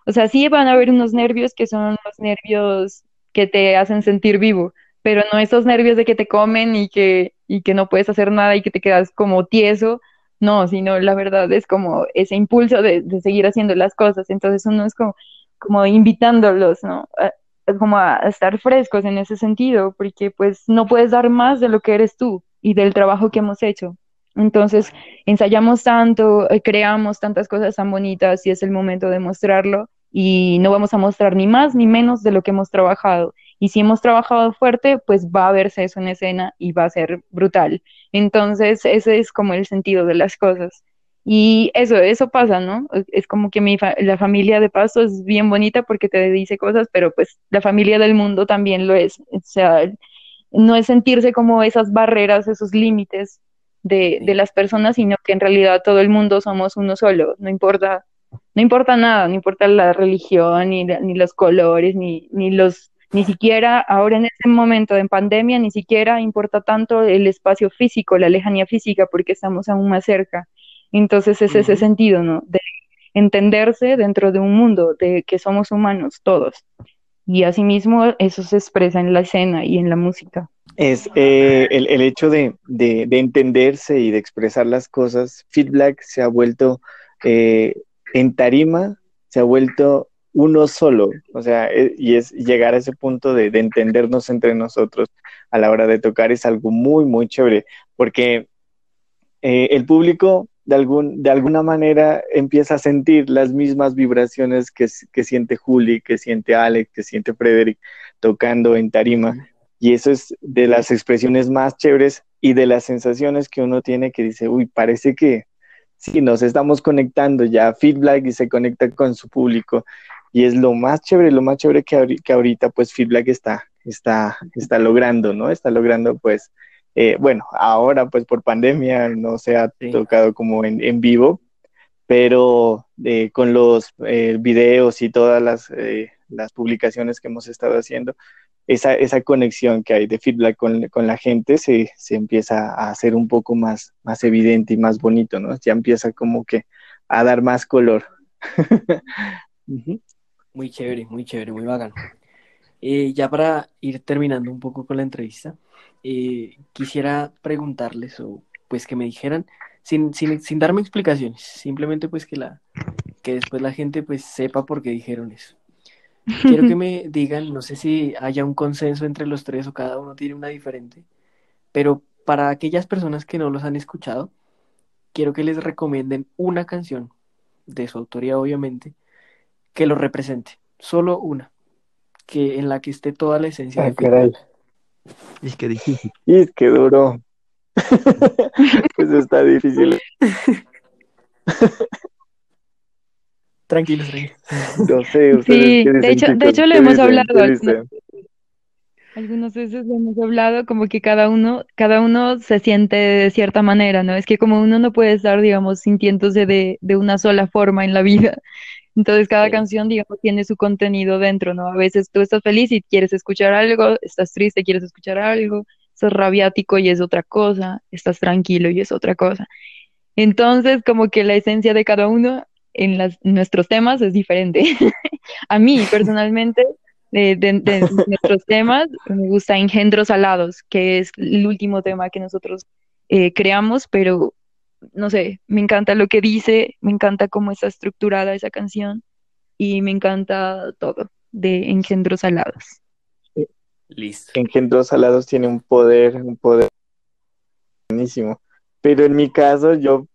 o sea, sí van a haber unos nervios que son los nervios que te hacen sentir vivo, pero no esos nervios de que te comen y que, y que no puedes hacer nada y que te quedas como tieso, no, sino la verdad es como ese impulso de, de seguir haciendo las cosas, entonces uno es como, como invitándolos, ¿no? A- como a, estar frescos en ese sentido, porque pues no puedes dar más de lo que eres tú y del trabajo que hemos hecho. Entonces, ensayamos tanto, eh, creamos tantas cosas tan bonitas y es el momento de mostrarlo y no vamos a mostrar ni más ni menos de lo que hemos trabajado. Y si hemos trabajado fuerte, pues va a verse eso en escena y va a ser brutal. Entonces, ese es como el sentido de las cosas. Y eso, eso pasa, ¿no? Es- como que mi fa- la familia de Pasto es bien bonita porque te dice cosas, pero pues la familia del mundo también lo es. O sea, no es sentirse como esas barreras, esos límites de, de las personas, sino que en realidad todo el mundo somos uno solo, no importa, no importa nada, no importa la religión, ni, ni los colores, ni, ni los, ni siquiera ahora en este momento de pandemia, ni siquiera importa tanto el espacio físico, la lejanía física, porque estamos aún más cerca. Entonces es ese sentido, ¿no? De entenderse dentro de un mundo, de que somos humanos todos. Y asimismo eso se expresa en la escena y en la música. Es eh, el, el hecho de, de- de entenderse y de expresar las cosas. Feedback se ha vuelto eh, en tarima, se ha vuelto uno solo, o sea, eh, y es llegar a ese punto de, de entendernos entre nosotros a la hora de tocar es algo muy, muy chévere, porque eh, el público de, algún, de alguna manera empieza a sentir las mismas vibraciones que, que siente Juli, que siente Alex, que siente Frederick tocando en tarima. Y eso es de las expresiones más chéveres y de las sensaciones que uno tiene que dice, uy, parece que sí, nos estamos conectando ya, feedback y se conecta con su público. Y es lo más chévere, lo más chévere que, que ahorita pues feedback está, está, está logrando, ¿no? Está logrando pues, eh, bueno, ahora pues por pandemia no se ha Sí. tocado como en, en vivo, pero eh, con los eh, videos y todas las, eh, las publicaciones que hemos estado haciendo, esa, esa conexión que hay de feedback con, con la gente se, se empieza a hacer un poco más, más evidente y más bonito, ¿no? Ya empieza como que a dar más color. Muy chévere, muy chévere, muy bacano. Eh, ya para ir terminando un poco con la entrevista, eh, quisiera preguntarles o pues que me dijeran, sin, sin, sin darme explicaciones, simplemente pues que la que después la gente pues sepa por qué dijeron eso. Quiero que me digan, no sé si haya un consenso entre los tres o cada uno tiene una diferente, pero para aquellas personas que no los han escuchado, quiero que les recomienden una canción de su autoría, obviamente, que lo represente, solo una, que en la que esté toda la esencia Ah, de caray. Y qué difícil. Y es que duro. pues está difícil. Tranquilos, tranquilos. No sé, ustedes Sí, qué de hecho, de hecho lo ¿Qué hemos dicen? hablado ¿Qué algunas veces lo hemos hablado como que cada uno, cada uno se siente de cierta manera, ¿no? Es que como uno no puede estar, digamos, sintiéndose de, de una sola forma en la vida. Entonces cada Sí. canción, digamos, tiene su contenido dentro, ¿no? A veces tú estás feliz y quieres escuchar algo, estás triste, quieres escuchar algo, estás rabiático y es otra cosa, estás tranquilo y es otra cosa. Entonces, como que la esencia de cada uno en las, nuestros temas es diferente. A mí, personalmente, de, de- de nuestros temas, me gusta Engendros Alados, que es el último tema que nosotros eh, creamos, pero no sé, me encanta lo que dice, me encanta cómo está estructurada esa canción y me encanta todo de Engendros Alados. Listo. Engendros Alados tiene un poder, un poder buenísimo. Pero en mi caso, yo,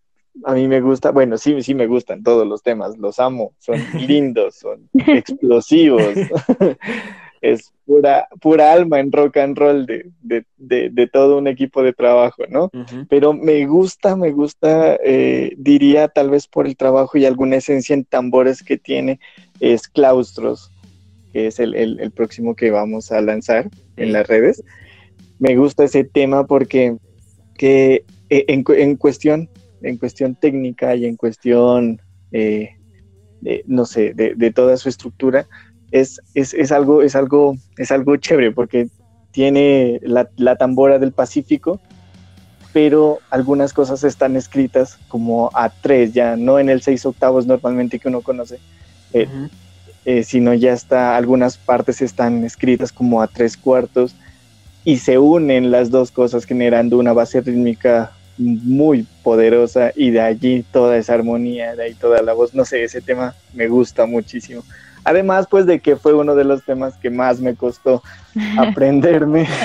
a mí me gusta, bueno, sí, sí me gustan todos los temas, los amo, son lindos, son explosivos. Es pura, pura alma en rock and roll de, de, de, de todo un equipo de trabajo, ¿no? Pero me gusta, me gusta, eh, diría tal vez por el trabajo y alguna esencia en tambores que tiene, es Claustros, que es el, el- el próximo que vamos a lanzar en las redes. Me gusta ese tema porque que, eh, en, en cuestión, en cuestión técnica y en cuestión, eh, de, no sé, de, de toda su estructura, es, es, es algo, es algo, es algo chévere porque tiene la, la tambora del Pacífico, pero algunas cosas están escritas como a tres, ya no en el seis octavos normalmente que uno conoce, eh, eh, sino ya está, algunas partes están escritas como a tres cuartos y se unen las dos cosas generando una base rítmica muy poderosa y de allí toda esa armonía, de ahí toda la voz, no sé, ese tema me gusta muchísimo. Además, pues de que fue uno de los temas que más me costó aprenderme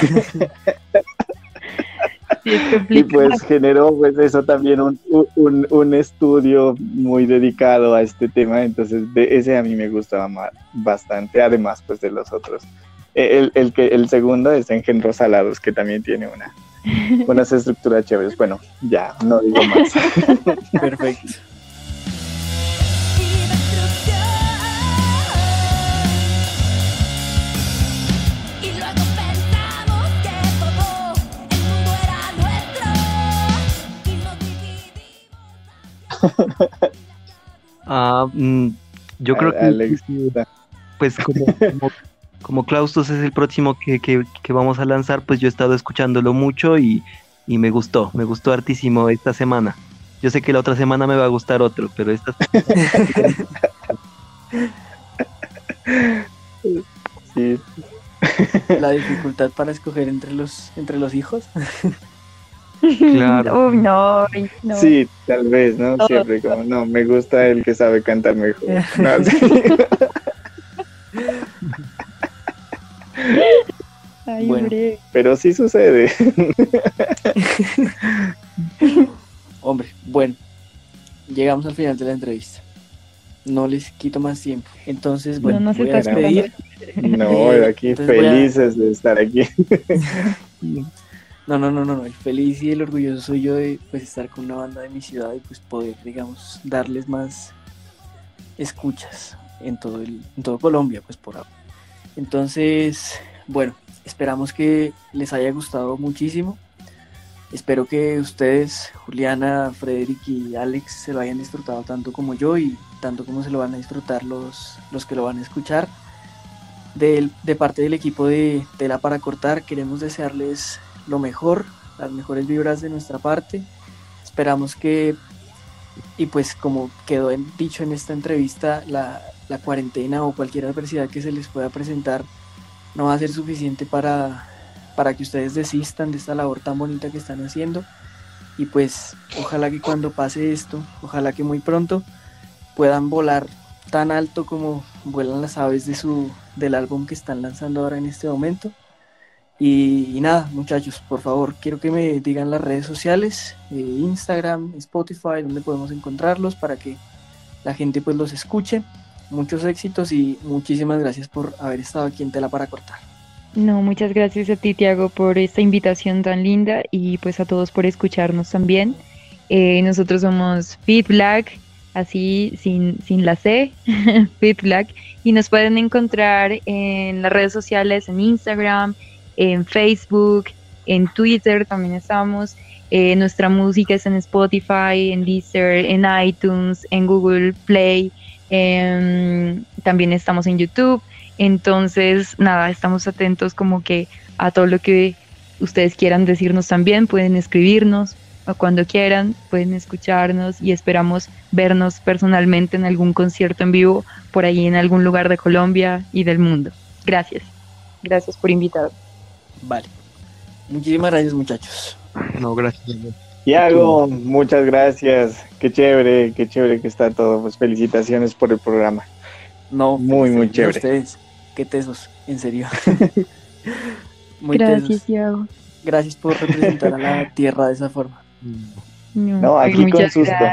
Sí, y pues generó pues eso también un, un, un estudio muy dedicado a este tema, entonces de ese a mí me gustaba ma- bastante, además pues de los otros. Eh, El, el, que, el segundo es Engendros Salados, que también tiene una, unas estructuras chéveres. Bueno, ya, no digo más. Perfecto. Y luego pensamos que todo el mundo era nuestro y nos dividimos. Ah, mm, yo creo que Alex, pues como, como, como Claustos es el próximo que, que- que vamos a lanzar, pues yo he estado escuchándolo mucho y, y me gustó, me gustó hartísimo esta semana. Yo sé que la otra semana me va a gustar otro, pero esta sí, La dificultad para escoger entre los, entre los hijos. Claro. Uy, no, sí, tal vez, ¿no? Siempre como, no, me gusta el que sabe cantar mejor. No, sí. Ay, Bueno. hombre. Pero sí sucede. Hombre, bueno, llegamos al final de la entrevista. No les quito más tiempo. Entonces, bueno, no voy a despedir. No, aquí entonces voy a- felices de estar aquí. No, no, no, no, no. El feliz y el orgulloso soy yo de pues estar con una banda de mi ciudad y pues poder, digamos, darles más escuchas en todo el, en todo Colombia, pues por ahora. Entonces, bueno, esperamos que les haya gustado muchísimo. Espero que ustedes, Juliana, Frederick y Alex, se lo hayan disfrutado tanto como yo y tanto como se lo van a disfrutar los, los que lo van a escuchar. Del- de parte del equipo de Tela para Cortar, queremos desearles lo mejor, las mejores vibras de nuestra parte. Esperamos que, y pues como quedó dicho en esta entrevista, la, la cuarentena o cualquier adversidad que se les pueda presentar no va a ser suficiente para, para que ustedes desistan de esta labor tan bonita que están haciendo. Y pues ojalá que cuando pase esto, ojalá que muy pronto puedan volar tan alto como vuelan las aves de su, del álbum que están lanzando ahora en este momento. Y, nada, muchachos, por favor, quiero que me digan las redes sociales, eh, Instagram, Spotify, donde podemos encontrarlos para que la gente pues los escuche. Muchos éxitos y muchísimas gracias por haber estado aquí en Tela para Cortar. No, muchas gracias a ti, Tiago, por esta invitación tan linda y pues a todos por escucharnos también. Eh, nosotros somos Fit Black, así sin, sin la C, Fit Black, y nos pueden encontrar en las redes sociales, en Instagram, en Facebook, en Twitter también estamos. Eh, nuestra música es en Spotify, en Deezer, en iTunes, en Google Play. Em, también estamos en YouTube. Entonces, nada, estamos atentos como que a todo lo que ustedes quieran decirnos también. Pueden escribirnos o cuando quieran pueden escucharnos y esperamos vernos personalmente en algún concierto en vivo por ahí en algún lugar de Colombia y del mundo. Gracias. Gracias por invitarme. Vale. Muchísimas gracias, muchachos. No, gracias. Tiago, muchas gracias. Qué chévere, qué chévere que está todo. Pues felicitaciones por el programa. No, Muy, muy chévere. ustedes. Qué tesos, en serio. muy Gracias, tesos. Tiago. Gracias por representar a la tierra de esa forma. No, ay, aquí con susto.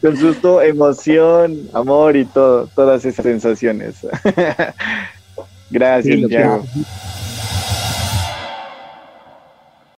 Con susto, emoción, amor y todo, todas esas sensaciones. gracias, Sí, Tiago.